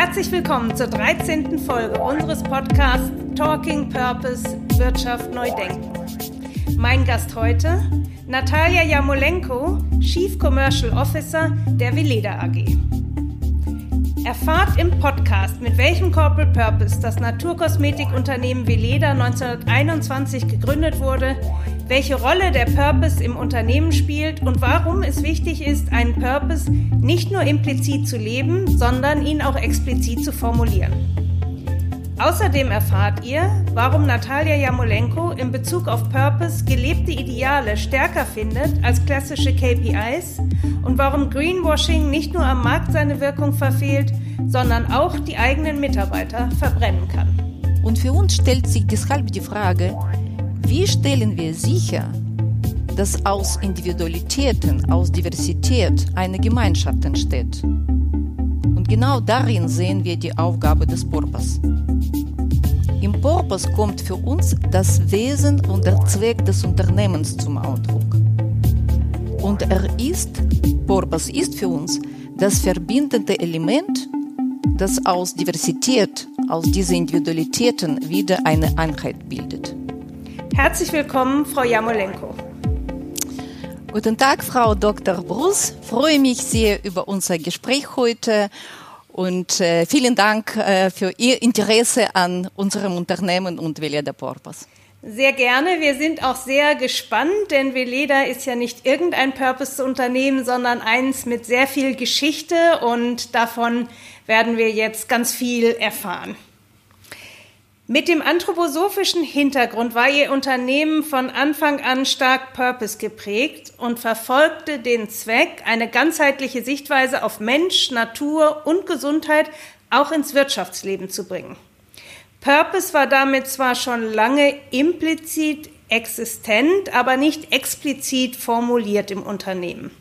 Herzlich willkommen zur 13. Folge unseres Podcasts Talking Purpose Wirtschaft neu denken. Mein Gast heute Natalia Jamolenko, Chief Commercial Officer der Veleda AG. Erfahrt im Podcast, mit welchem Corporate Purpose das Naturkosmetikunternehmen Veleda 1921 gegründet wurde, welche Rolle der Purpose im Unternehmen spielt und warum es wichtig ist, einen Purpose nicht nur implizit zu leben, sondern ihn auch explizit zu formulieren. Außerdem erfahrt ihr, warum Natalia Jamolenko in Bezug auf Purpose gelebte Ideale stärker findet als klassische KPIs und warum Greenwashing nicht nur am Markt seine Wirkung verfehlt, sondern auch die eigenen Mitarbeiter verbrennen kann. Und für uns stellt sich deshalb die Frage, wie stellen wir sicher, dass aus Individualitäten, aus Diversität eine Gemeinschaft entsteht? Und genau darin sehen wir die Aufgabe des Purpose. Im Purpose kommt für uns das Wesen und der Zweck des Unternehmens zum Ausdruck. Und er ist, Purpose ist für uns das verbindende Element, das aus Diversität, aus diesen Individualitäten wieder eine Einheit bildet. Herzlich willkommen, Frau Jamolenko. Guten Tag, Frau Dr. Bruce. Freue mich sehr über unser Gespräch heute und äh, vielen Dank äh, für Ihr Interesse an unserem Unternehmen und Veleda Purpose. Sehr gerne. Wir sind auch sehr gespannt, denn Veleda ist ja nicht irgendein Purpose-Unternehmen, sondern eins mit sehr viel Geschichte und davon werden wir jetzt ganz viel erfahren. Mit dem anthroposophischen Hintergrund war Ihr Unternehmen von Anfang an stark Purpose geprägt und verfolgte den Zweck, eine ganzheitliche Sichtweise auf Mensch, Natur und Gesundheit auch ins Wirtschaftsleben zu bringen. Purpose war damit zwar schon lange implizit existent, aber nicht explizit formuliert im Unternehmen.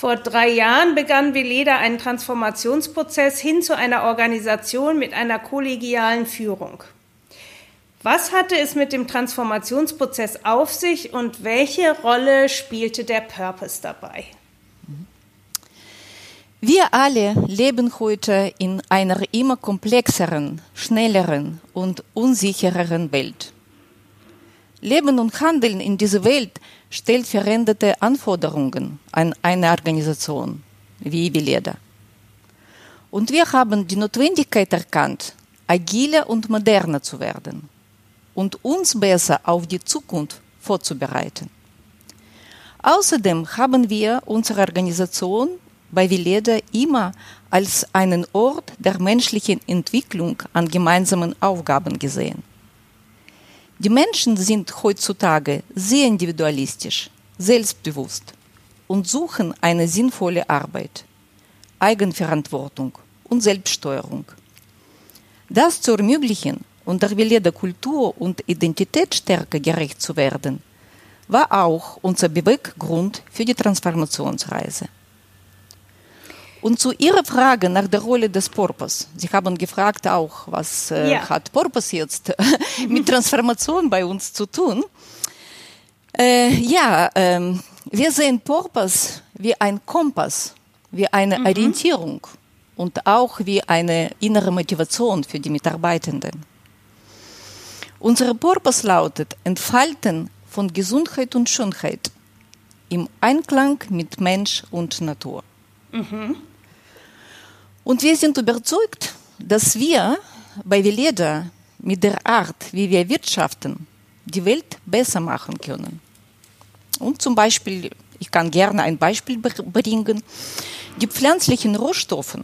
Vor drei Jahren begann Veleda einen Transformationsprozess hin zu einer Organisation mit einer kollegialen Führung. Was hatte es mit dem Transformationsprozess auf sich und welche Rolle spielte der Purpose dabei? Wir alle leben heute in einer immer komplexeren, schnelleren und unsichereren Welt. Leben und Handeln in dieser Welt stellt veränderte Anforderungen an eine Organisation wie Veleda. Und wir haben die Notwendigkeit erkannt, agiler und moderner zu werden und uns besser auf die Zukunft vorzubereiten. Außerdem haben wir unsere Organisation bei Veleda immer als einen Ort der menschlichen Entwicklung an gemeinsamen Aufgaben gesehen. Die Menschen sind heutzutage sehr individualistisch, selbstbewusst und suchen eine sinnvolle Arbeit, Eigenverantwortung und Selbststeuerung. Das zu ermöglichen und der Wille der Kultur und Identität stärker gerecht zu werden, war auch unser Beweggrund für die Transformationsreise. Und zu Ihrer Frage nach der Rolle des Purpose. Sie haben gefragt auch, was äh, ja. hat Purpose jetzt mit Transformation bei uns zu tun? Äh, ja, äh, wir sehen Purpose wie ein Kompass, wie eine mhm. Orientierung und auch wie eine innere Motivation für die Mitarbeitenden. Unser Purpose lautet Entfalten von Gesundheit und Schönheit im Einklang mit Mensch und Natur. Mhm. Und wir sind überzeugt, dass wir bei Veleda mit der Art, wie wir wirtschaften, die Welt besser machen können. Und zum Beispiel, ich kann gerne ein Beispiel bringen, die pflanzlichen Rohstoffe,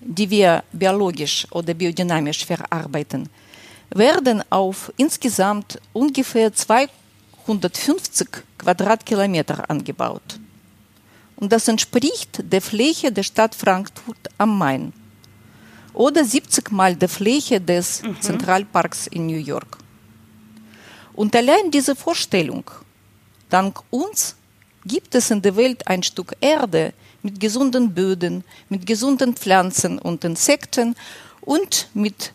die wir biologisch oder biodynamisch verarbeiten, werden auf insgesamt ungefähr 250 Quadratkilometer angebaut und das entspricht der Fläche der Stadt Frankfurt am Main oder 70 Mal der Fläche des mhm. Zentralparks in New York. Und allein diese Vorstellung, dank uns gibt es in der Welt ein Stück Erde mit gesunden Böden, mit gesunden Pflanzen und Insekten und mit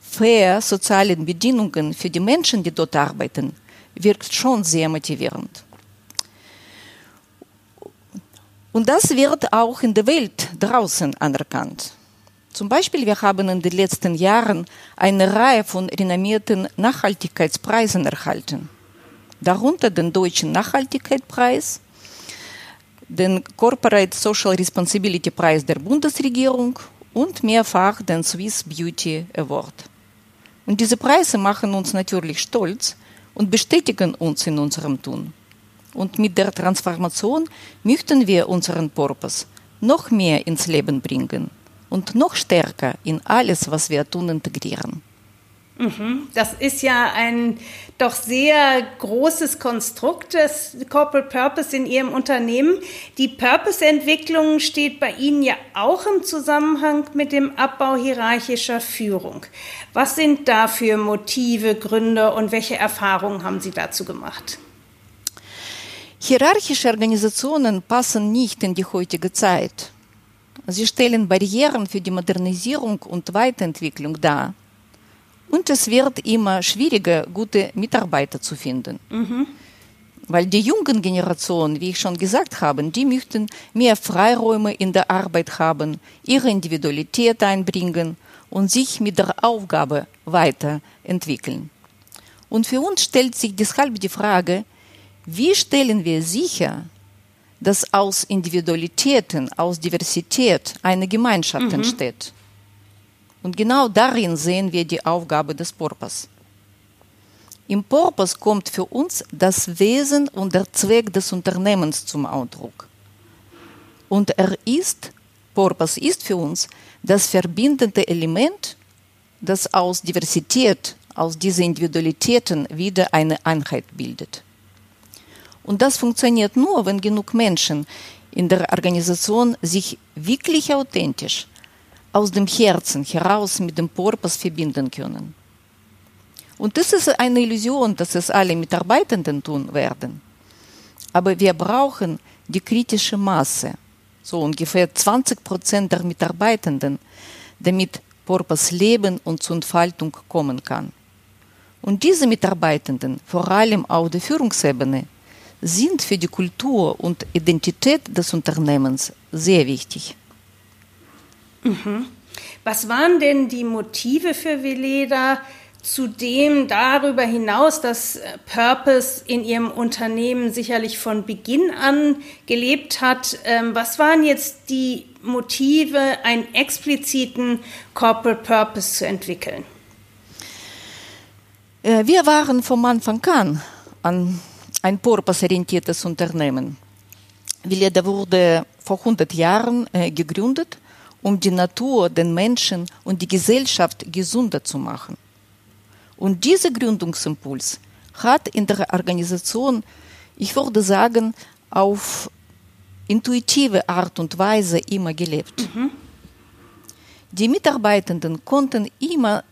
fair sozialen Bedingungen für die Menschen, die dort arbeiten, wirkt schon sehr motivierend. Und das wird auch in der Welt draußen anerkannt. Zum Beispiel, wir haben in den letzten Jahren eine Reihe von renommierten Nachhaltigkeitspreisen erhalten. Darunter den Deutschen Nachhaltigkeitspreis, den Corporate Social Responsibility Preis der Bundesregierung und mehrfach den Swiss Beauty Award. Und diese Preise machen uns natürlich stolz und bestätigen uns in unserem Tun. Und mit der Transformation möchten wir unseren Purpose noch mehr ins Leben bringen und noch stärker in alles, was wir tun, integrieren. Mhm. Das ist ja ein doch sehr großes Konstrukt des Corporate Purpose in Ihrem Unternehmen. Die Purpose-Entwicklung steht bei Ihnen ja auch im Zusammenhang mit dem Abbau hierarchischer Führung. Was sind da für Motive, Gründe und welche Erfahrungen haben Sie dazu gemacht? Hierarchische Organisationen passen nicht in die heutige Zeit. Sie stellen Barrieren für die Modernisierung und Weiterentwicklung dar. Und es wird immer schwieriger, gute Mitarbeiter zu finden. Mhm. Weil die jungen Generationen, wie ich schon gesagt habe, die möchten mehr Freiräume in der Arbeit haben, ihre Individualität einbringen und sich mit der Aufgabe weiterentwickeln. Und für uns stellt sich deshalb die Frage, wie stellen wir sicher, dass aus Individualitäten, aus Diversität eine Gemeinschaft mhm. entsteht? Und genau darin sehen wir die Aufgabe des Purpose. Im Purpose kommt für uns das Wesen und der Zweck des Unternehmens zum Ausdruck. Und er ist, Purpose ist für uns das verbindende Element, das aus Diversität, aus diesen Individualitäten wieder eine Einheit bildet. Und das funktioniert nur, wenn genug Menschen in der Organisation sich wirklich authentisch aus dem Herzen heraus mit dem Purpose verbinden können. Und das ist eine Illusion, dass es alle Mitarbeitenden tun werden. Aber wir brauchen die kritische Masse, so ungefähr 20 Prozent der Mitarbeitenden, damit Purpose leben und zur Entfaltung kommen kann. Und diese Mitarbeitenden, vor allem auf der Führungsebene, sind für die Kultur und Identität des Unternehmens sehr wichtig. Mhm. Was waren denn die Motive für Veleda, zudem darüber hinaus, dass äh, Purpose in ihrem Unternehmen sicherlich von Beginn an gelebt hat. Ähm, was waren jetzt die Motive, einen expliziten Corporate Purpose zu entwickeln? Äh, wir waren vom Anfang an ein purpose-orientiertes Unternehmen. Veleda wurde vor 100 Jahren äh, gegründet um die Natur, den Menschen und die Gesellschaft gesünder zu machen. Und dieser Gründungsimpuls hat in der Organisation, ich würde sagen, auf intuitive Art und Weise immer gelebt. Mhm. Die Mitarbeitenden konnten immer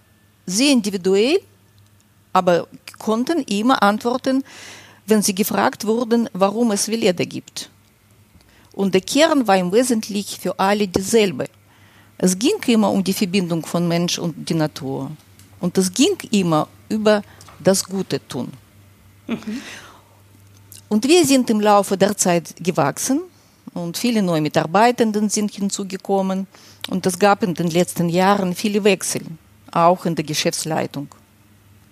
sehr individuell, aber konnten immer antworten, wenn sie gefragt wurden, warum es Veleda gibt. Und der Kern war im Wesentlichen für alle dieselbe. Es ging immer um die Verbindung von Mensch und die Natur. Und es ging immer über das Gute tun. Mhm. Und wir sind im Laufe der Zeit gewachsen und viele neue Mitarbeitenden sind hinzugekommen. Und es gab in den letzten Jahren viele Wechsel, auch in der Geschäftsleitung.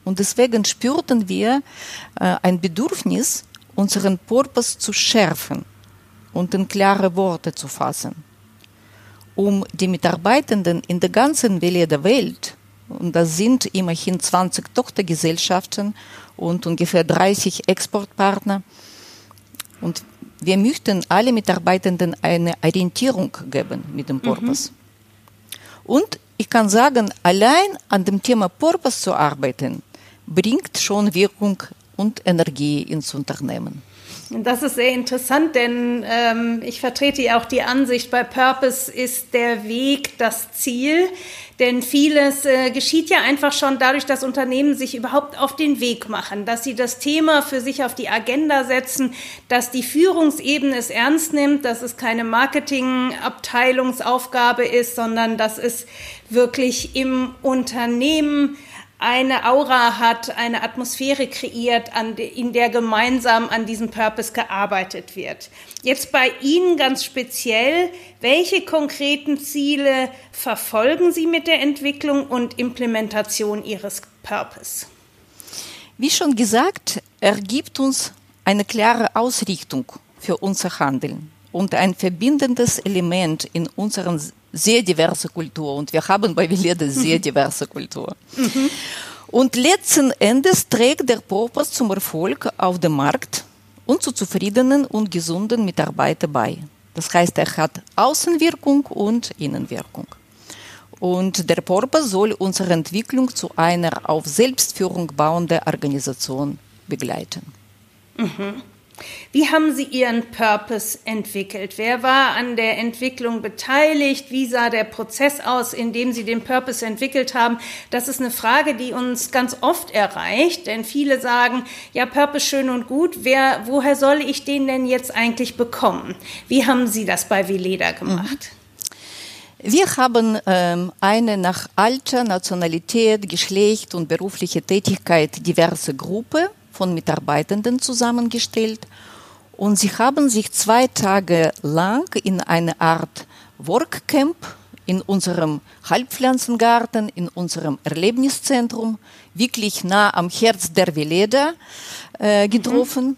Und deswegen spürten wir äh, ein Bedürfnis, unseren Purpose zu schärfen und in klare Worte zu fassen, um die Mitarbeitenden in der ganzen Veleda Welt, und das sind immerhin 20 Tochtergesellschaften und ungefähr 30 Exportpartner, und wir möchten alle Mitarbeitenden eine Orientierung geben mit dem Purpose. Mhm. Und ich kann sagen, allein an dem Thema Purpose zu arbeiten, bringt schon Wirkung und Energie ins Unternehmen. Das ist sehr interessant, denn ähm, ich vertrete ja auch die Ansicht, bei Purpose ist der Weg das Ziel. Denn vieles äh, geschieht ja einfach schon dadurch, dass Unternehmen sich überhaupt auf den Weg machen, dass sie das Thema für sich auf die Agenda setzen, dass die Führungsebene es ernst nimmt, dass es keine Marketingabteilungsaufgabe ist, sondern dass es wirklich im Unternehmen eine Aura hat, eine Atmosphäre kreiert, in der gemeinsam an diesem Purpose gearbeitet wird. Jetzt bei Ihnen ganz speziell, welche konkreten Ziele verfolgen Sie mit der Entwicklung und Implementation Ihres Purpose? Wie schon gesagt, er gibt uns eine klare Ausrichtung für unser Handeln und ein verbindendes Element in unseren sehr diverse Kultur und wir haben bei Veleda sehr diverse Kultur. Mhm. Und letzten Endes trägt der Purpose zum Erfolg auf dem Markt und zu zufriedenen und gesunden Mitarbeitern bei. Das heißt, er hat Außenwirkung und Innenwirkung. Und der Purpose soll unsere Entwicklung zu einer auf Selbstführung bauenden Organisation begleiten. Mhm. Wie haben Sie Ihren Purpose entwickelt? Wer war an der Entwicklung beteiligt? Wie sah der Prozess aus, in dem Sie den Purpose entwickelt haben? Das ist eine Frage, die uns ganz oft erreicht, denn viele sagen, ja, Purpose schön und gut, wer, woher soll ich den denn jetzt eigentlich bekommen? Wie haben Sie das bei Vileda gemacht? Wir haben ähm, eine nach Alter, Nationalität, Geschlecht und berufliche Tätigkeit diverse Gruppe von Mitarbeitenden zusammengestellt und sie haben sich zwei Tage lang in eine Art Workcamp in unserem Halbpflanzengarten, in unserem Erlebniszentrum, wirklich nah am Herz der Veleda äh, getroffen mhm.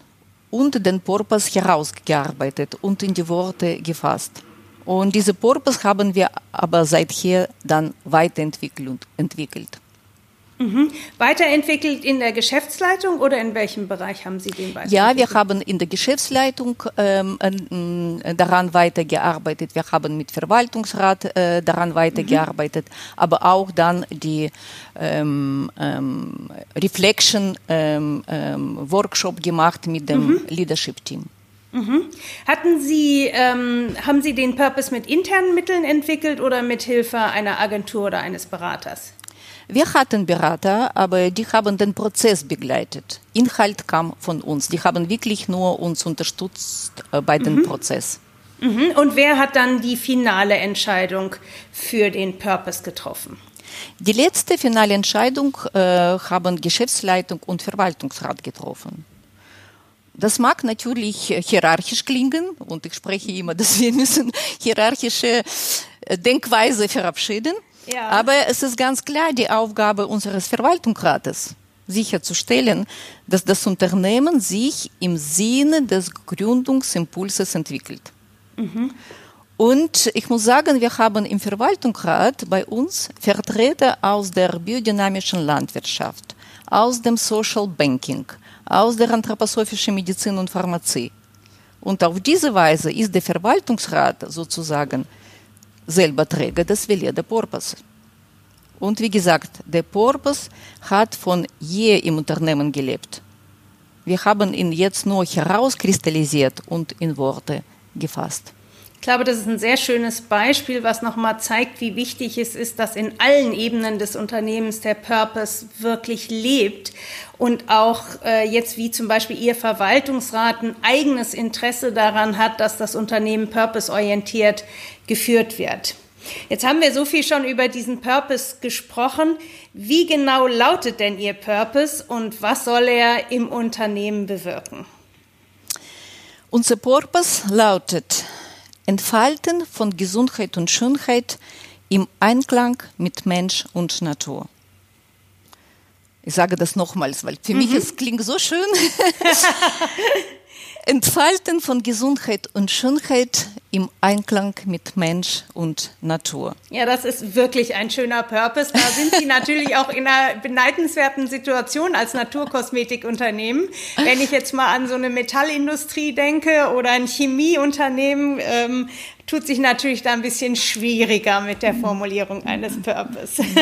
und den Purpose herausgearbeitet und in die Worte gefasst. Und diese Purpose haben wir aber seither dann weiterentwickelt. Entwickelt. Mhm. Weiterentwickelt in der Geschäftsleitung oder in welchem Bereich haben Sie den weiterentwickelt? Ja, wir haben in der Geschäftsleitung ähm, äh, daran weitergearbeitet. Wir haben mit Verwaltungsrat äh, daran weitergearbeitet, mhm. aber auch dann die ähm, ähm, Reflection ähm, ähm, Workshop gemacht mit dem mhm. Leadership Team. Mhm. Hatten Sie, ähm, haben Sie den Purpose mit internen Mitteln entwickelt oder mit Hilfe einer Agentur oder eines Beraters? Wir hatten Berater, aber die haben den Prozess begleitet. Inhalt kam von uns. Die haben wirklich nur uns unterstützt äh, bei dem mhm. Prozess. Mhm. Und wer hat dann die finale Entscheidung für den Purpose getroffen? Die letzte finale Entscheidung äh, haben Geschäftsleitung und Verwaltungsrat getroffen. Das mag natürlich hierarchisch klingen und ich spreche immer, dass wir müssen hierarchische äh, Denkweise verabschieden. Ja. Aber es ist ganz klar die Aufgabe unseres Verwaltungsrates, sicherzustellen, dass das Unternehmen sich im Sinne des Gründungsimpulses entwickelt. Mhm. Und ich muss sagen, wir haben im Verwaltungsrat bei uns Vertreter aus der biodynamischen Landwirtschaft, aus dem Social Banking, aus der anthroposophischen Medizin und Pharmazie. Und auf diese Weise ist der Verwaltungsrat sozusagen selber Träger des Veleda Purpose. Und wie gesagt, der Purpose hat von je im Unternehmen gelebt. Wir haben ihn jetzt nur herauskristallisiert und in Worte gefasst. Ich glaube, das ist ein sehr schönes Beispiel, was nochmal zeigt, wie wichtig es ist, dass in allen Ebenen des Unternehmens der Purpose wirklich lebt und auch äh, jetzt wie zum Beispiel Ihr Verwaltungsrat ein eigenes Interesse daran hat, dass das Unternehmen purpose-orientiert geführt wird. Jetzt haben wir so viel schon über diesen Purpose gesprochen. Wie genau lautet denn Ihr Purpose und was soll er im Unternehmen bewirken? Unser Purpose lautet, Entfalten von Gesundheit und Schönheit im Einklang mit Mensch und Natur. Ich sage das nochmals, weil für mhm. mich es klingt so schön. Entfalten von Gesundheit und Schönheit im Einklang mit Mensch und Natur. Ja, das ist wirklich ein schöner Purpose. Da sind Sie natürlich auch in einer beneidenswerten Situation als Naturkosmetikunternehmen. Wenn ich jetzt mal an so eine Metallindustrie denke oder ein Chemieunternehmen, ähm, tut sich natürlich da ein bisschen schwieriger mit der Formulierung eines Purpose.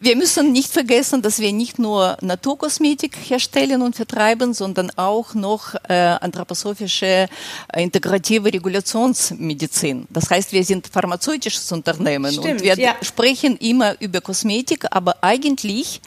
Wir müssen nicht vergessen, dass wir nicht nur Naturkosmetik herstellen und vertreiben, sondern auch noch äh, anthroposophische äh, integrative Regulationsmedizin. Das heißt, wir sind pharmazeutisches Unternehmen Stimmt, und wir ja. sprechen immer über Kosmetik, aber eigentlich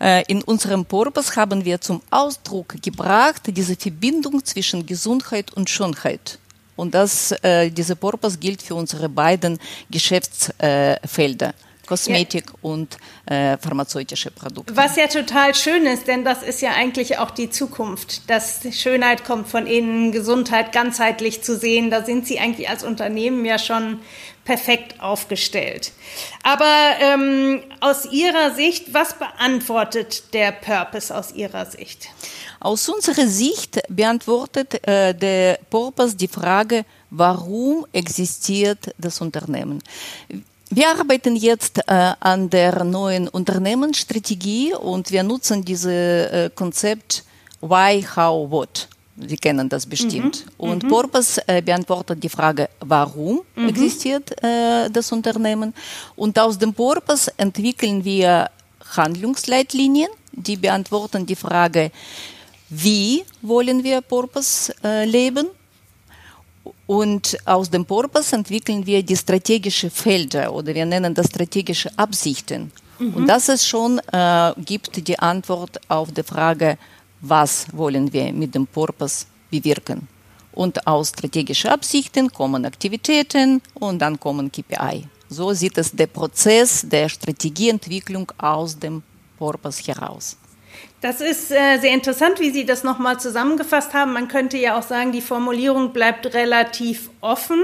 äh, in unserem Purpose haben wir zum Ausdruck gebracht diese Verbindung zwischen Gesundheit und Schönheit. Und das, äh, dieser Purpose gilt für unsere beiden Geschäftsfelder. Kosmetik ja. und äh, pharmazeutische Produkte. Was ja total schön ist, denn das ist ja eigentlich auch die Zukunft, dass Schönheit kommt von innen, Gesundheit ganzheitlich zu sehen. Da sind Sie eigentlich als Unternehmen ja schon perfekt aufgestellt. Aber ähm, aus Ihrer Sicht, was beantwortet der Purpose aus Ihrer Sicht? Aus unserer Sicht beantwortet äh, der Purpose die Frage, warum existiert das Unternehmen? Wir arbeiten jetzt äh, an der neuen Unternehmensstrategie und wir nutzen dieses äh, Konzept Why, How, What. Sie kennen das bestimmt. Mhm. Und mhm. Purpose äh, beantwortet die Frage, warum mhm. existiert äh, das Unternehmen. Und aus dem Purpose entwickeln wir Handlungsleitlinien, die beantworten die Frage, wie wollen wir Purpose äh, leben und aus dem Purpose entwickeln wir die strategischen Felder oder wir nennen das strategische Absichten. Mhm. Und das ist schon, äh, gibt die Antwort auf die Frage, was wollen wir mit dem Purpose bewirken. Und aus strategischen Absichten kommen Aktivitäten und dann kommen KPI. So sieht es der Prozess der Strategieentwicklung aus dem Purpose heraus. Das ist äh, sehr interessant, wie Sie das nochmal zusammengefasst haben. Man könnte ja auch sagen, die Formulierung bleibt relativ offen,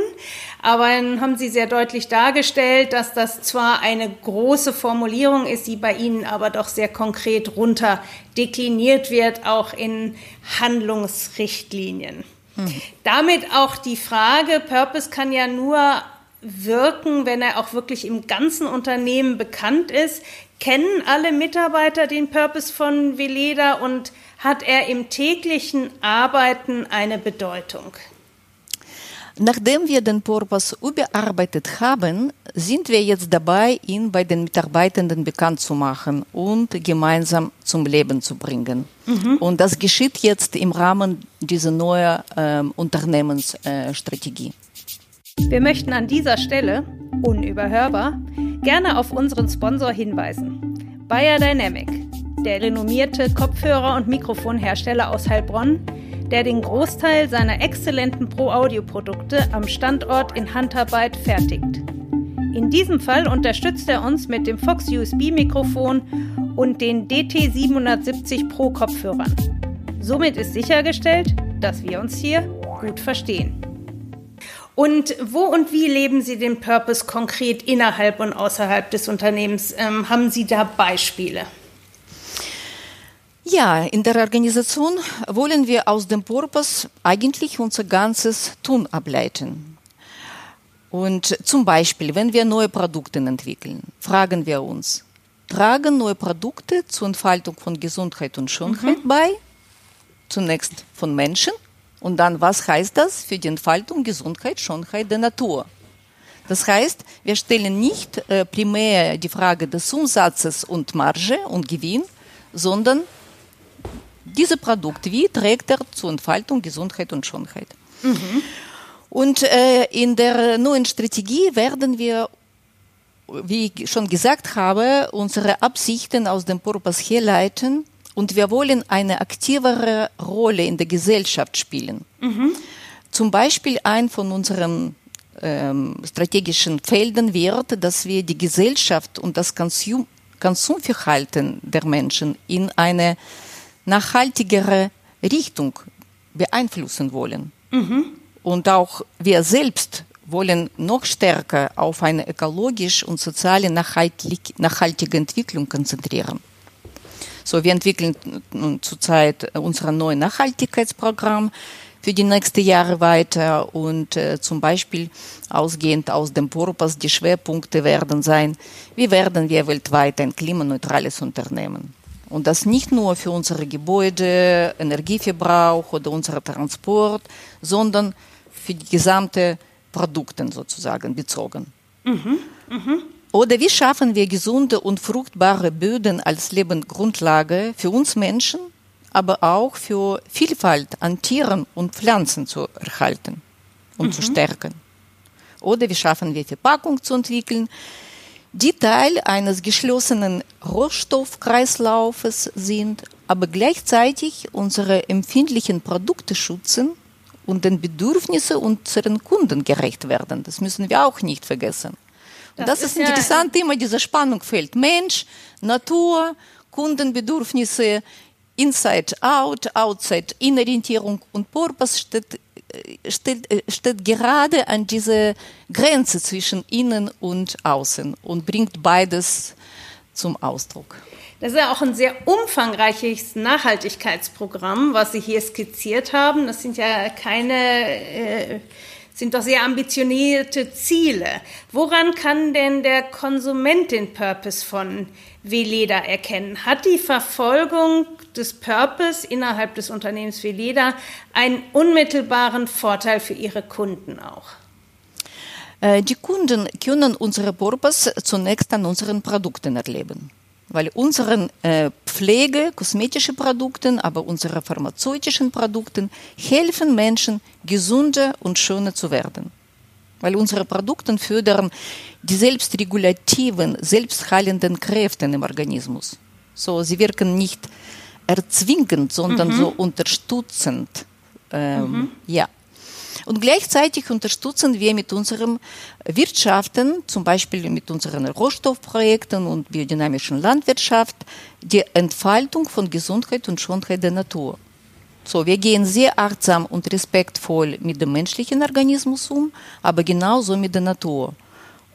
aber dann haben Sie sehr deutlich dargestellt, dass das zwar eine große Formulierung ist, die bei Ihnen aber doch sehr konkret runter dekliniert wird, auch in Handlungsrichtlinien. Mhm. Damit auch die Frage, Purpose kann ja nur wirken, wenn er auch wirklich im ganzen Unternehmen bekannt ist. Kennen alle Mitarbeiter den Purpose von Veleda und hat er im täglichen Arbeiten eine Bedeutung? Nachdem wir den Purpose überarbeitet haben, sind wir jetzt dabei, ihn bei den Mitarbeitenden bekannt zu machen und gemeinsam zum Leben zu bringen. Mhm. Und das geschieht jetzt im Rahmen dieser neuen äh, Unternehmensstrategie. Wir möchten an dieser Stelle, unüberhörbar, gerne auf unseren Sponsor hinweisen. Bayer Dynamic, der renommierte Kopfhörer- und Mikrofonhersteller aus Heilbronn, der den Großteil seiner exzellenten Pro-Audio-Produkte am Standort in Handarbeit fertigt. In diesem Fall unterstützt er uns mit dem Fox USB-Mikrofon und den DT770 Pro Kopfhörern. Somit ist sichergestellt, dass wir uns hier gut verstehen. Und wo und wie leben Sie den Purpose konkret innerhalb und außerhalb des Unternehmens? Ähm, haben Sie da Beispiele? Ja, in der Organisation wollen wir aus dem Purpose eigentlich unser ganzes Tun ableiten. Und zum Beispiel, wenn wir neue Produkte entwickeln, fragen wir uns, tragen neue Produkte zur Entfaltung von Gesundheit und Schönheit mhm. bei? Zunächst von Menschen und dann, was heißt das für die Entfaltung, Gesundheit, Schönheit der Natur? Das heißt, wir stellen nicht äh, primär die Frage des Umsatzes und Marge und Gewinn, sondern dieses Produkt, wie trägt er zur Entfaltung, Gesundheit und Schönheit? Mhm. Und äh, in der neuen Strategie werden wir, wie ich schon gesagt habe, unsere Absichten aus dem Purpose herleiten und wir wollen eine aktivere Rolle in der Gesellschaft spielen. Mhm. Zum Beispiel ein von unseren ähm, strategischen Feldern wird, dass wir die Gesellschaft und das Konsum Konsumverhalten der Menschen in eine nachhaltigere Richtung beeinflussen wollen. Mhm. Und auch wir selbst wollen noch stärker auf eine ökologisch und soziale nachhaltige Entwicklung konzentrieren. So, wir entwickeln zurzeit unser neues Nachhaltigkeitsprogramm für die nächsten Jahre weiter und äh, zum Beispiel ausgehend aus dem Purpose die Schwerpunkte werden sein, wie werden wir weltweit ein klimaneutrales Unternehmen. Und das nicht nur für unsere Gebäude, Energieverbrauch oder unseren Transport, sondern für die gesamte Produkte sozusagen bezogen. Mhm, mh. Oder wie schaffen wir gesunde und fruchtbare Böden als Lebensgrundlage für uns Menschen, aber auch für Vielfalt an Tieren und Pflanzen zu erhalten und mhm. zu stärken? Oder wie schaffen wir Verpackung zu entwickeln, die Teil eines geschlossenen Rohstoffkreislaufes sind, aber gleichzeitig unsere empfindlichen Produkte schützen und den Bedürfnissen unserer Kunden gerecht werden. Das müssen wir auch nicht vergessen. Das, das ist, ist interessant, ja immer diese Spannungsfeld. Mensch, Natur, Kundenbedürfnisse, Inside Out, Outside Innenorientierung und Purpose steht, steht, steht gerade an dieser Grenze zwischen Innen und Außen und bringt beides zum Ausdruck. Das ist ja auch ein sehr umfangreiches Nachhaltigkeitsprogramm, was Sie hier skizziert haben. Das sind ja keine, äh, sind doch sehr ambitionierte Ziele. Woran kann denn der Konsument den Purpose von Veleda erkennen? Hat die Verfolgung des Purpose innerhalb des Unternehmens Veleda einen unmittelbaren Vorteil für ihre Kunden auch? Äh, die Kunden können unsere Purpose zunächst an unseren Produkten erleben weil unsere äh, Pflege, kosmetische Produkte, aber unsere pharmazeutischen Produkte helfen Menschen, gesünder und schöner zu werden. Weil unsere Produkte fördern die selbstregulativen, selbstheilenden Kräfte im Organismus. So, sie wirken nicht erzwingend, sondern mhm. so unterstützend. Ähm, mhm. Ja. Und gleichzeitig unterstützen wir mit unseren Wirtschaften, zum Beispiel mit unseren Rohstoffprojekten und biodynamischen Landwirtschaft, die Entfaltung von Gesundheit und Schönheit der Natur. So, wir gehen sehr achtsam und respektvoll mit dem menschlichen Organismus um, aber genauso mit der Natur.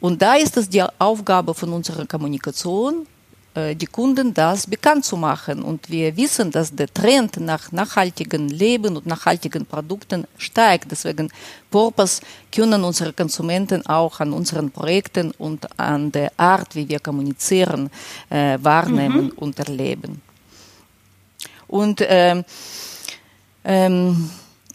Und da ist es die Aufgabe von unserer Kommunikation, die Kunden das bekannt zu machen. Und wir wissen, dass der Trend nach nachhaltigem Leben und nachhaltigen Produkten steigt. Deswegen Purpose können unsere Konsumenten auch an unseren Projekten und an der Art, wie wir kommunizieren, äh, wahrnehmen mhm. und erleben. Und ähm, ähm,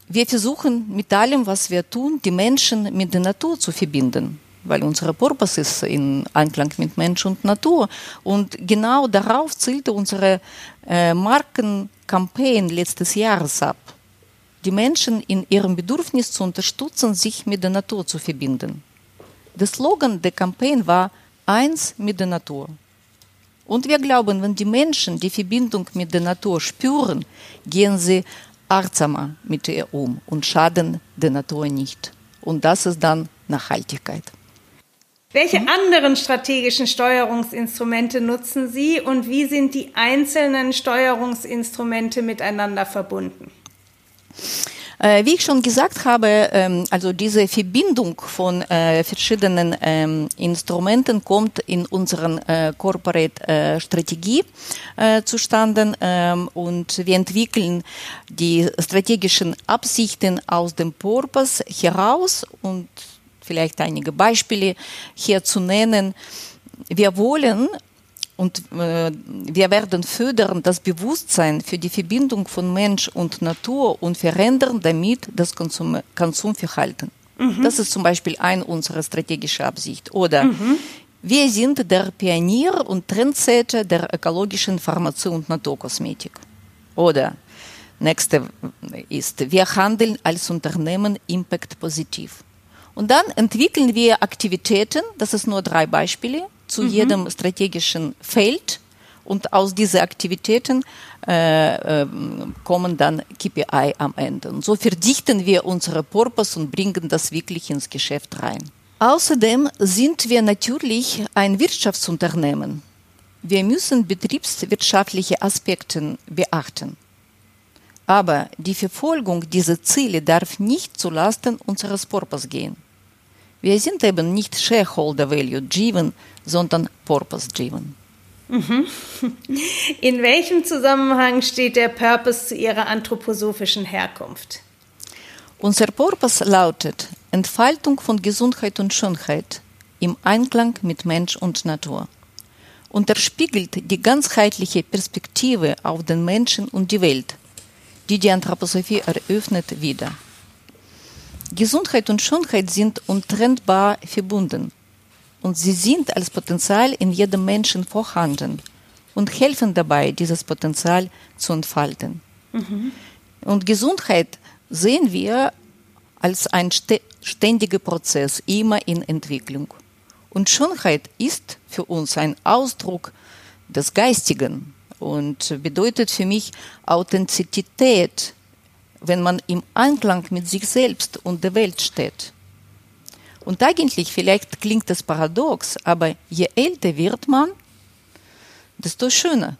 wir versuchen mit allem, was wir tun, die Menschen mit der Natur zu verbinden weil unser Purpose ist in Einklang mit Mensch und Natur. Und genau darauf zielte unsere äh, Markenkampagne letztes Jahres ab. Die Menschen in ihrem Bedürfnis zu unterstützen, sich mit der Natur zu verbinden. Der Slogan der Kampagne war Eins mit der Natur. Und wir glauben, wenn die Menschen die Verbindung mit der Natur spüren, gehen sie achtsamer mit ihr um und schaden der Natur nicht. Und das ist dann Nachhaltigkeit. Welche mhm. anderen strategischen Steuerungsinstrumente nutzen Sie und wie sind die einzelnen Steuerungsinstrumente miteinander verbunden? Äh, wie ich schon gesagt habe, ähm, also diese Verbindung von äh, verschiedenen ähm, Instrumenten kommt in unseren äh, Corporate Strategie zustande ähm, und wir entwickeln die strategischen Absichten aus dem Purpose heraus und vielleicht einige Beispiele hier zu nennen. Wir wollen und äh, wir werden fördern das Bewusstsein für die Verbindung von Mensch und Natur und verändern damit das Konsum Konsumverhalten. Mhm. Das ist zum Beispiel eine unserer strategischen Absicht. Oder mhm. wir sind der Pionier und Trendsetter der ökologischen Pharmazie und Naturkosmetik. Oder nächste ist, wir handeln als Unternehmen impact positiv. Und dann entwickeln wir Aktivitäten, das ist nur drei Beispiele, zu mhm. jedem strategischen Feld. Und aus diesen Aktivitäten äh, äh, kommen dann KPI am Ende. Und so verdichten wir unsere Purpose und bringen das wirklich ins Geschäft rein. Außerdem sind wir natürlich ein Wirtschaftsunternehmen. Wir müssen betriebswirtschaftliche Aspekte beachten. Aber die Verfolgung dieser Ziele darf nicht zulasten unseres Purpose gehen. Wir sind eben nicht Shareholder Value driven, sondern Purpose driven. Mhm. In welchem Zusammenhang steht der Purpose zu Ihrer anthroposophischen Herkunft? Unser Purpose lautet Entfaltung von Gesundheit und Schönheit im Einklang mit Mensch und Natur und er spiegelt die ganzheitliche Perspektive auf den Menschen und die Welt, die die Anthroposophie eröffnet, wieder. Gesundheit und Schönheit sind untrennbar verbunden und sie sind als Potenzial in jedem Menschen vorhanden und helfen dabei, dieses Potenzial zu entfalten. Mhm. Und Gesundheit sehen wir als ein ständiger Prozess, immer in Entwicklung. Und Schönheit ist für uns ein Ausdruck des Geistigen und bedeutet für mich Authentizität wenn man im Einklang mit sich selbst und der Welt steht. Und eigentlich, vielleicht klingt das paradox, aber je älter wird man, desto schöner.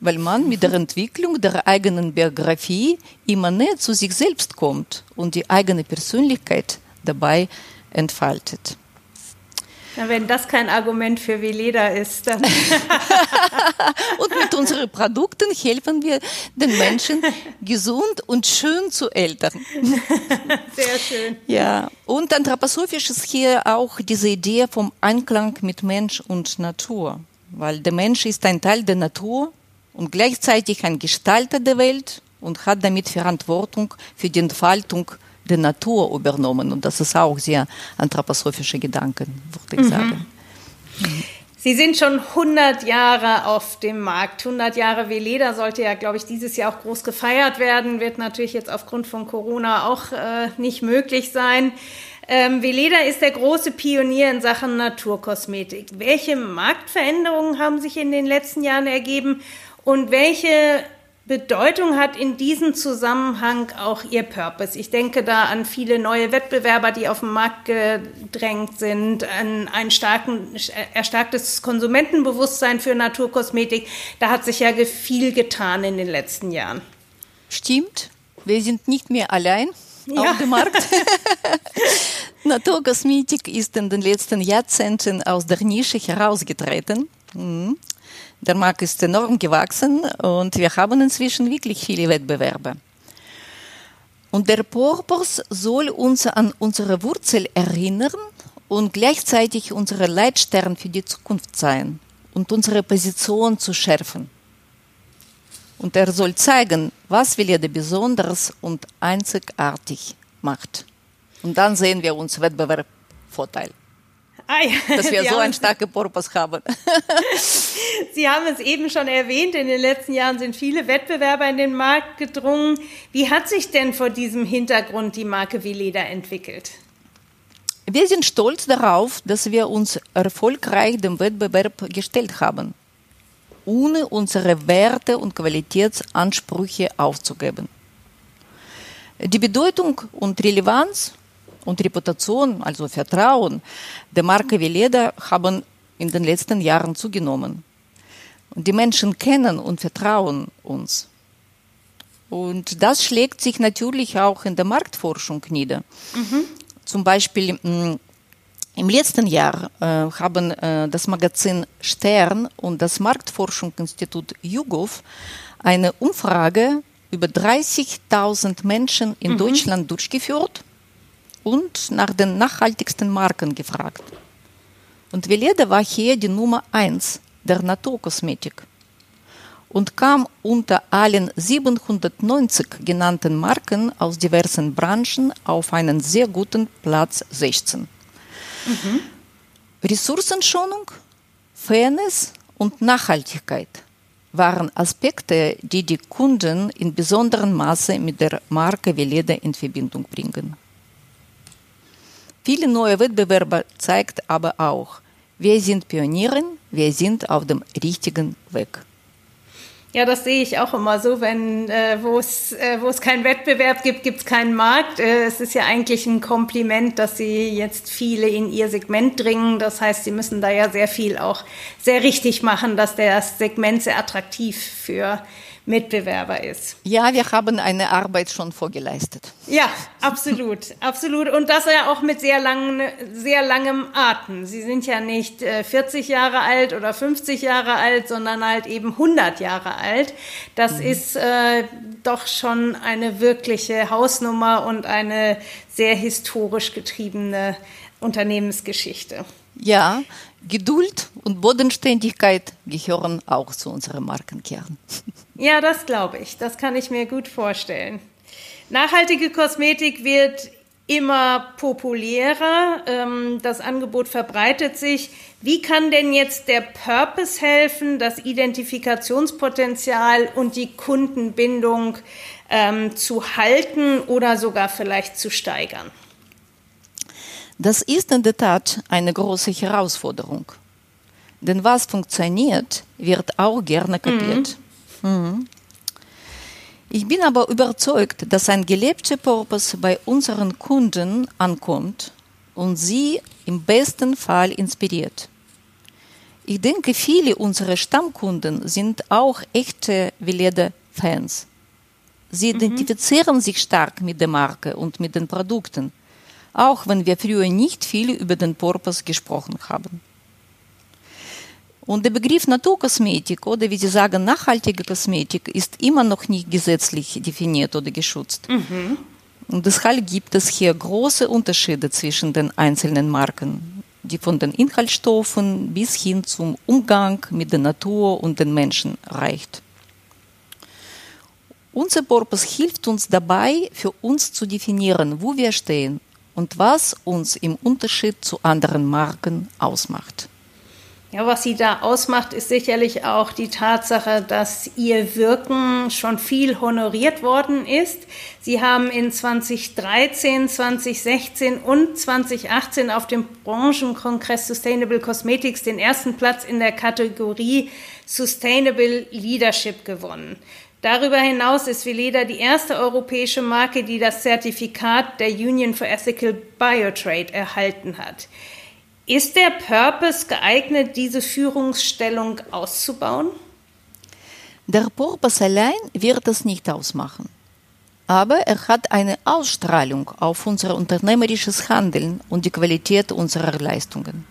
Weil man mit der Entwicklung der eigenen Biografie immer näher zu sich selbst kommt und die eigene Persönlichkeit dabei entfaltet. Na, wenn das kein Argument für Veleda ist, dann. und mit unseren Produkten helfen wir den Menschen, gesund und schön zu ältern. Sehr schön. Ja, und anthroposophisch ist hier auch diese Idee vom Einklang mit Mensch und Natur, weil der Mensch ist ein Teil der Natur und gleichzeitig ein Gestalter der Welt und hat damit Verantwortung für die Entfaltung der Natur übernommen. Und das ist auch sehr anthroposophische Gedanken, würde ich mhm. sagen. Sie sind schon 100 Jahre auf dem Markt. 100 Jahre Veleda sollte ja, glaube ich, dieses Jahr auch groß gefeiert werden. Wird natürlich jetzt aufgrund von Corona auch äh, nicht möglich sein. Ähm, Veleda ist der große Pionier in Sachen Naturkosmetik. Welche Marktveränderungen haben sich in den letzten Jahren ergeben und welche Bedeutung hat in diesem Zusammenhang auch Ihr Purpose? Ich denke da an viele neue Wettbewerber, die auf den Markt gedrängt sind, an ein starken, erstarktes Konsumentenbewusstsein für Naturkosmetik. Da hat sich ja viel getan in den letzten Jahren. Stimmt. Wir sind nicht mehr allein ja. auf dem Markt. Naturkosmetik ist in den letzten Jahrzehnten aus der Nische herausgetreten. Der Markt ist enorm gewachsen und wir haben inzwischen wirklich viele Wettbewerbe. Und der Purpose soll uns an unsere Wurzel erinnern und gleichzeitig unsere Leitstern für die Zukunft sein und unsere Position zu schärfen. Und er soll zeigen, was Veleda besonders und einzigartig macht. Und dann sehen wir uns Wettbewerbsvorteil. Ah, ja. Dass wir Sie so einen starken Purpose haben. Sie haben es eben schon erwähnt, in den letzten Jahren sind viele Wettbewerber in den Markt gedrungen. Wie hat sich denn vor diesem Hintergrund die Marke Veleda entwickelt? Wir sind stolz darauf, dass wir uns erfolgreich dem Wettbewerb gestellt haben, ohne unsere Werte und Qualitätsansprüche aufzugeben. Die Bedeutung und Relevanz und Reputation, also Vertrauen der Marke Veleda haben in den letzten Jahren zugenommen. Und die Menschen kennen und vertrauen uns. Und das schlägt sich natürlich auch in der Marktforschung nieder. Mhm. Zum Beispiel mm, im letzten Jahr äh, haben äh, das Magazin Stern und das Marktforschungsinstitut YouGov eine Umfrage über 30.000 Menschen in mhm. Deutschland durchgeführt und nach den nachhaltigsten Marken gefragt. Und Veleda war hier die Nummer eins der Naturkosmetik und kam unter allen 790 genannten Marken aus diversen Branchen auf einen sehr guten Platz 16. Mhm. Ressourcenschonung, Fairness und Nachhaltigkeit waren Aspekte, die die Kunden in besonderem Maße mit der Marke Veleda in Verbindung bringen. Viele neue Wettbewerber zeigt aber auch, wir sind Pionieren, wir sind auf dem richtigen Weg. Ja, das sehe ich auch immer so, wenn äh, wo es äh, keinen Wettbewerb gibt, gibt es keinen Markt. Äh, es ist ja eigentlich ein Kompliment, dass sie jetzt viele in ihr Segment dringen. Das heißt, sie müssen da ja sehr viel auch sehr richtig machen, dass das Segment sehr attraktiv für Mitbewerber ist. Ja, wir haben eine Arbeit schon vorgeleistet. Ja, absolut, absolut. Und das ja auch mit sehr, langen, sehr langem Atem. Sie sind ja nicht 40 äh, Jahre alt oder 50 Jahre alt, sondern halt eben 100 Jahre alt. Das mhm. ist äh, doch schon eine wirkliche Hausnummer und eine sehr historisch getriebene Unternehmensgeschichte. Ja, Geduld und Bodenständigkeit gehören auch zu unserem Markenkern. Ja, das glaube ich. Das kann ich mir gut vorstellen. Nachhaltige Kosmetik wird immer populärer. Ähm, das Angebot verbreitet sich. Wie kann denn jetzt der Purpose helfen, das Identifikationspotenzial und die Kundenbindung ähm, zu halten oder sogar vielleicht zu steigern? Das ist in der Tat eine große Herausforderung. Denn was funktioniert, wird auch gerne kapiert. Mhm. Mhm. Ich bin aber überzeugt, dass ein gelebter Purpose bei unseren Kunden ankommt und sie im besten Fall inspiriert. Ich denke, viele unserer Stammkunden sind auch echte Veleda-Fans. Sie mhm. identifizieren sich stark mit der Marke und mit den Produkten, auch wenn wir früher nicht viel über den Purpose gesprochen haben. Und der Begriff Naturkosmetik oder wie Sie sagen nachhaltige Kosmetik ist immer noch nicht gesetzlich definiert oder geschützt. Mhm. Und deshalb gibt es hier große Unterschiede zwischen den einzelnen Marken, die von den Inhaltsstoffen bis hin zum Umgang mit der Natur und den Menschen reicht. Unser Purpose hilft uns dabei, für uns zu definieren, wo wir stehen und was uns im Unterschied zu anderen Marken ausmacht. Ja, was sie da ausmacht, ist sicherlich auch die Tatsache, dass ihr Wirken schon viel honoriert worden ist. Sie haben in 2013, 2016 und 2018 auf dem Branchenkongress Sustainable Cosmetics den ersten Platz in der Kategorie Sustainable Leadership gewonnen. Darüber hinaus ist Veleda die erste europäische Marke, die das Zertifikat der Union for Ethical Biotrade erhalten hat. Ist der Purpose geeignet, diese Führungsstellung auszubauen? Der Purpose allein wird es nicht ausmachen. Aber er hat eine Ausstrahlung auf unser unternehmerisches Handeln und die Qualität unserer Leistungen.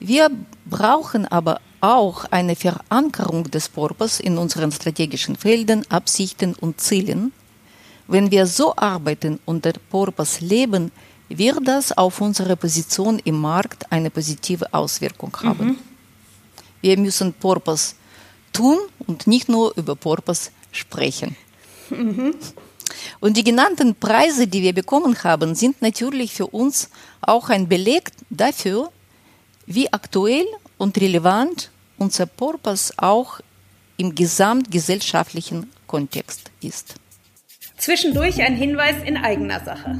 Wir brauchen aber auch eine Verankerung des Purpose in unseren strategischen Feldern, Absichten und Zielen. Wenn wir so arbeiten und der Purpose leben, wird das auf unsere Position im Markt eine positive Auswirkung haben. Mhm. Wir müssen Purpose tun und nicht nur über Purpose sprechen. Mhm. Und die genannten Preise, die wir bekommen haben, sind natürlich für uns auch ein Beleg dafür, wie aktuell und relevant unser Purpose auch im gesamtgesellschaftlichen Kontext ist. Zwischendurch ein Hinweis in eigener Sache.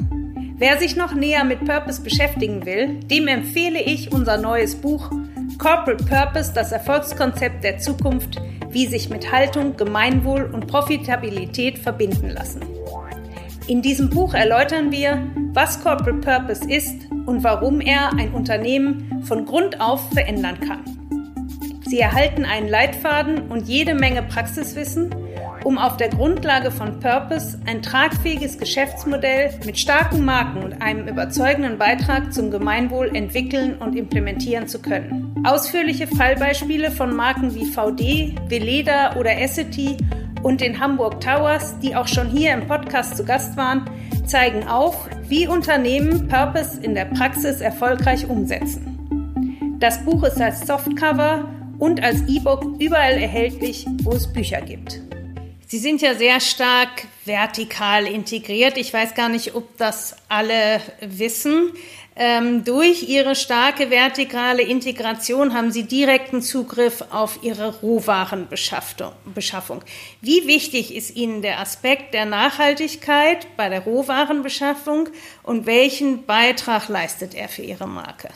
Wer sich noch näher mit Purpose beschäftigen will, dem empfehle ich unser neues Buch Corporate Purpose, das Erfolgskonzept der Zukunft, wie sich mit Haltung, Gemeinwohl und Profitabilität verbinden lassen. In diesem Buch erläutern wir, was Corporate Purpose ist und warum er ein Unternehmen von Grund auf verändern kann. Sie erhalten einen Leitfaden und jede Menge Praxiswissen, um auf der Grundlage von Purpose ein tragfähiges Geschäftsmodell mit starken Marken und einem überzeugenden Beitrag zum Gemeinwohl entwickeln und implementieren zu können. Ausführliche Fallbeispiele von Marken wie VD, Veleda oder Essity und den Hamburg Towers, die auch schon hier im Podcast zu Gast waren, zeigen auf, wie Unternehmen Purpose in der Praxis erfolgreich umsetzen. Das Buch ist als Softcover und als E-Book überall erhältlich, wo es Bücher gibt. Sie sind ja sehr stark vertikal integriert. Ich weiß gar nicht, ob das alle wissen. Ähm, durch Ihre starke vertikale Integration haben Sie direkten Zugriff auf Ihre Rohwarenbeschaffung. Wie wichtig ist Ihnen der Aspekt der Nachhaltigkeit bei der Rohwarenbeschaffung und welchen Beitrag leistet er für Ihre Marke?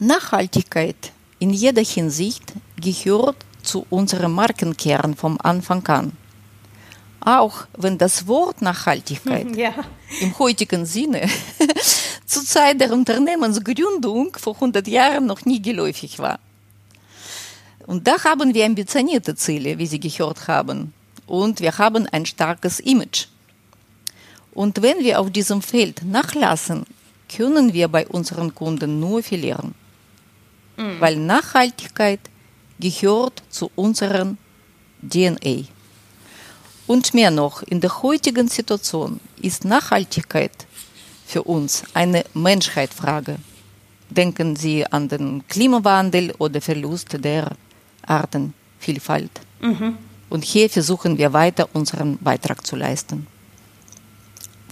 Nachhaltigkeit in jeder Hinsicht gehört zu unserem Markenkern vom Anfang an auch wenn das Wort Nachhaltigkeit ja. im heutigen Sinne zur Zeit der Unternehmensgründung vor 100 Jahren noch nie geläufig war. Und da haben wir ambitionierte Ziele, wie Sie gehört haben. Und wir haben ein starkes Image. Und wenn wir auf diesem Feld nachlassen, können wir bei unseren Kunden nur verlieren. Mhm. Weil Nachhaltigkeit gehört zu unserer DNA. Und mehr noch, in der heutigen Situation ist Nachhaltigkeit für uns eine Menschheitsfrage. Denken Sie an den Klimawandel oder Verlust der Artenvielfalt. Mhm. Und hier versuchen wir weiter unseren Beitrag zu leisten,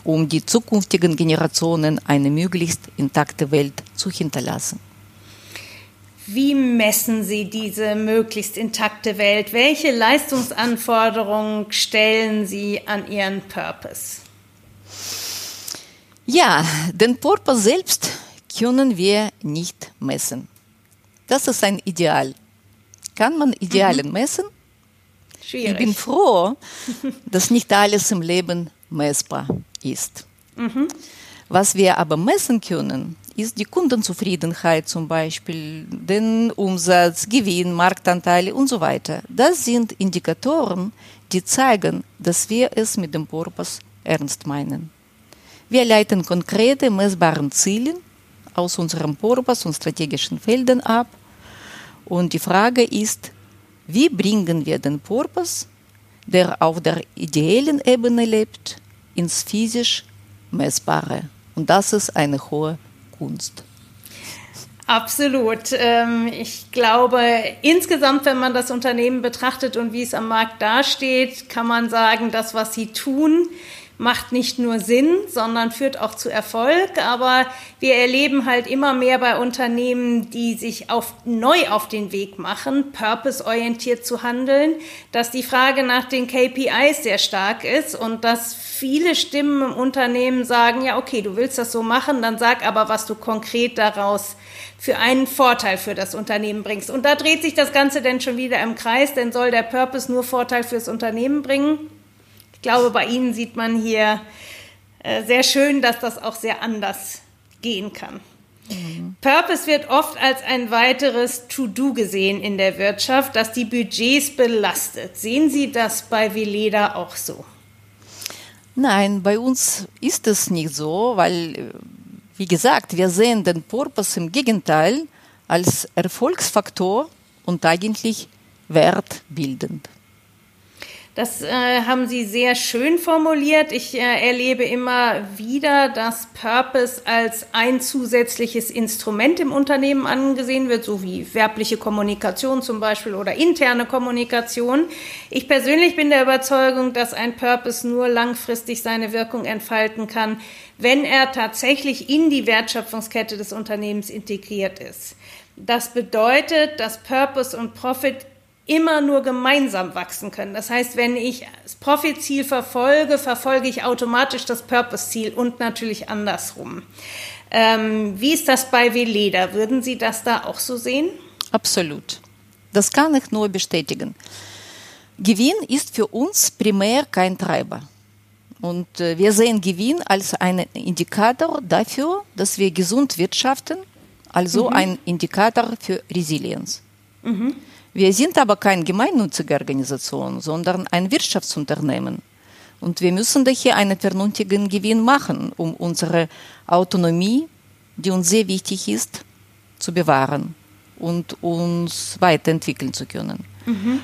um die zukünftigen Generationen eine möglichst intakte Welt zu hinterlassen. Wie messen Sie diese möglichst intakte Welt? Welche Leistungsanforderungen stellen Sie an Ihren Purpose? Ja, den Purpose selbst können wir nicht messen. Das ist ein Ideal. Kann man Idealen mhm. messen? Schwierig. Ich bin froh, dass nicht alles im Leben messbar ist. Mhm. Was wir aber messen können, ist die Kundenzufriedenheit zum Beispiel, den Umsatz, Gewinn, Marktanteile und so weiter. Das sind Indikatoren, die zeigen, dass wir es mit dem Purpose ernst meinen. Wir leiten konkrete, messbare Ziele aus unserem Purpose und strategischen Feldern ab. Und die Frage ist, wie bringen wir den Purpose, der auf der ideellen Ebene lebt, ins physisch Messbare? Und das ist eine hohe Kunst. Absolut. Ähm, ich glaube, insgesamt, wenn man das Unternehmen betrachtet und wie es am Markt dasteht, kann man sagen, das, was sie tun, macht nicht nur Sinn, sondern führt auch zu Erfolg. Aber wir erleben halt immer mehr bei Unternehmen, die sich auf, neu auf den Weg machen, purpose-orientiert zu handeln, dass die Frage nach den KPIs sehr stark ist und dass viele Stimmen im Unternehmen sagen, ja, okay, du willst das so machen, dann sag aber, was du konkret daraus für einen Vorteil für das Unternehmen bringst. Und da dreht sich das Ganze denn schon wieder im Kreis, denn soll der Purpose nur Vorteil fürs Unternehmen bringen? Ich glaube, bei Ihnen sieht man hier äh, sehr schön, dass das auch sehr anders gehen kann. Mhm. Purpose wird oft als ein weiteres To-Do gesehen in der Wirtschaft, das die Budgets belastet. Sehen Sie das bei Veleda auch so? Nein, bei uns ist es nicht so, weil, äh, wie gesagt, wir sehen den Purpose im Gegenteil als Erfolgsfaktor und eigentlich wertbildend. Das äh, haben Sie sehr schön formuliert. Ich äh, erlebe immer wieder, dass Purpose als ein zusätzliches Instrument im Unternehmen angesehen wird, so wie werbliche Kommunikation zum Beispiel oder interne Kommunikation. Ich persönlich bin der Überzeugung, dass ein Purpose nur langfristig seine Wirkung entfalten kann, wenn er tatsächlich in die Wertschöpfungskette des Unternehmens integriert ist. Das bedeutet, dass Purpose und Profit immer nur gemeinsam wachsen können. Das heißt, wenn ich das Profitziel verfolge, verfolge ich automatisch das Purpose-Ziel und natürlich andersrum. Ähm, wie ist das bei Veleda? Würden Sie das da auch so sehen? Absolut. Das kann ich nur bestätigen. Gewinn ist für uns primär kein Treiber. Und äh, wir sehen Gewinn als einen Indikator dafür, dass wir gesund wirtschaften, also mhm. ein Indikator für Resilienz. Mhm. Wir sind aber keine gemeinnützige Organisation, sondern ein Wirtschaftsunternehmen. Und wir müssen daher einen vernünftigen Gewinn machen, um unsere Autonomie, die uns sehr wichtig ist, zu bewahren und uns weiterentwickeln zu können. Mhm.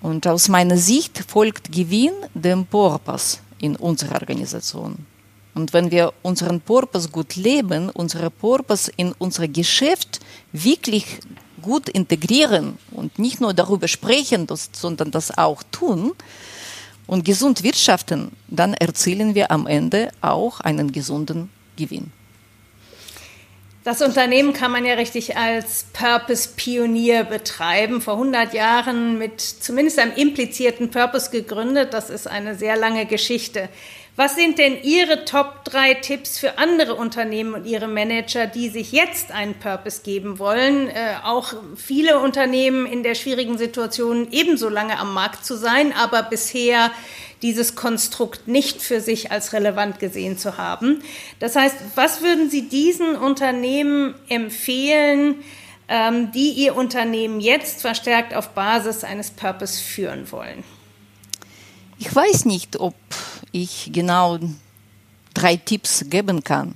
Und aus meiner Sicht folgt Gewinn dem Purpose in unserer Organisation. Und wenn wir unseren Purpose gut leben, unsere Purpose in unser Geschäft wirklich gut integrieren und nicht nur darüber sprechen, das, sondern das auch tun und gesund wirtschaften, dann erzielen wir am Ende auch einen gesunden Gewinn. Das Unternehmen kann man ja richtig als Purpose-Pionier betreiben. Vor 100 Jahren mit zumindest einem implizierten Purpose gegründet. Das ist eine sehr lange Geschichte. Was sind denn Ihre Top 3 Tipps für andere Unternehmen und ihre Manager, die sich jetzt einen Purpose geben wollen? Äh, auch viele Unternehmen in der schwierigen Situation ebenso lange am Markt zu sein, aber bisher dieses Konstrukt nicht für sich als relevant gesehen zu haben. Das heißt, was würden Sie diesen Unternehmen empfehlen, ähm, die ihr Unternehmen jetzt verstärkt auf Basis eines Purpose führen wollen? Ich weiß nicht, ob ich genau drei Tipps geben kann.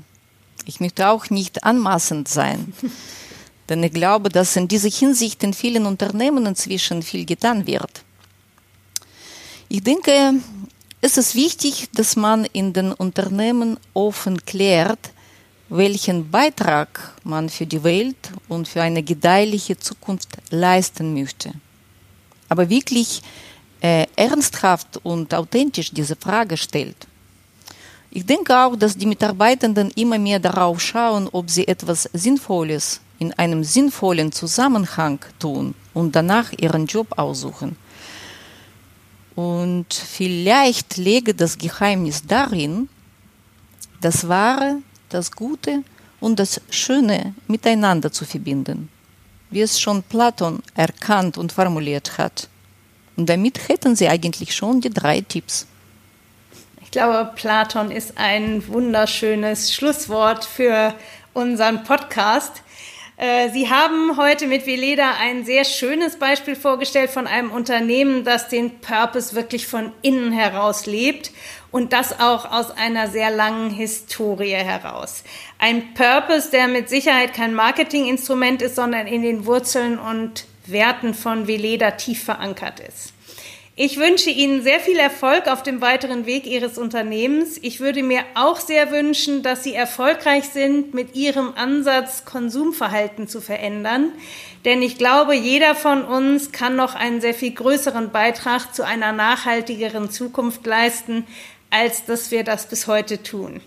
Ich möchte auch nicht anmaßend sein, denn ich glaube, dass in dieser Hinsicht in vielen Unternehmen inzwischen viel getan wird. Ich denke, es ist wichtig, dass man in den Unternehmen offen klärt, welchen Beitrag man für die Welt und für eine gedeihliche Zukunft leisten möchte. Aber wirklich äh, ernsthaft und authentisch diese Frage stellt. Ich denke auch, dass die Mitarbeitenden immer mehr darauf schauen, ob sie etwas Sinnvolles in einem sinnvollen Zusammenhang tun und danach ihren Job aussuchen. Und vielleicht läge das Geheimnis darin, das Wahre, das Gute und das Schöne miteinander zu verbinden, wie es schon Platon erkannt und formuliert hat. Und damit hätten Sie eigentlich schon die drei Tipps. Ich glaube, Platon ist ein wunderschönes Schlusswort für unseren Podcast. Äh, Sie haben heute mit Veleda ein sehr schönes Beispiel vorgestellt von einem Unternehmen, das den Purpose wirklich von innen heraus lebt und das auch aus einer sehr langen Historie heraus. Ein Purpose, der mit Sicherheit kein Marketinginstrument ist, sondern in den Wurzeln und Werten von Veleda tief verankert ist. Ich wünsche Ihnen sehr viel Erfolg auf dem weiteren Weg Ihres Unternehmens. Ich würde mir auch sehr wünschen, dass Sie erfolgreich sind, mit Ihrem Ansatz Konsumverhalten zu verändern. Denn ich glaube, jeder von uns kann noch einen sehr viel größeren Beitrag zu einer nachhaltigeren Zukunft leisten, als dass wir das bis heute tun.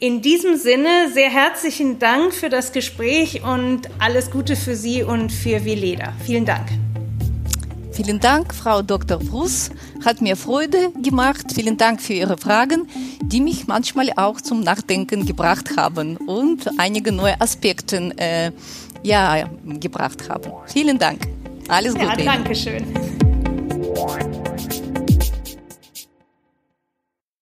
In diesem Sinne sehr herzlichen Dank für das Gespräch und alles Gute für Sie und für Veleda. Vielen Dank. Vielen Dank, Frau Dr. Bruss. Hat mir Freude gemacht. Vielen Dank für Ihre Fragen, die mich manchmal auch zum Nachdenken gebracht haben und einige neue Aspekte äh, ja, gebracht haben. Vielen Dank. Alles Gute. Ja, danke schön.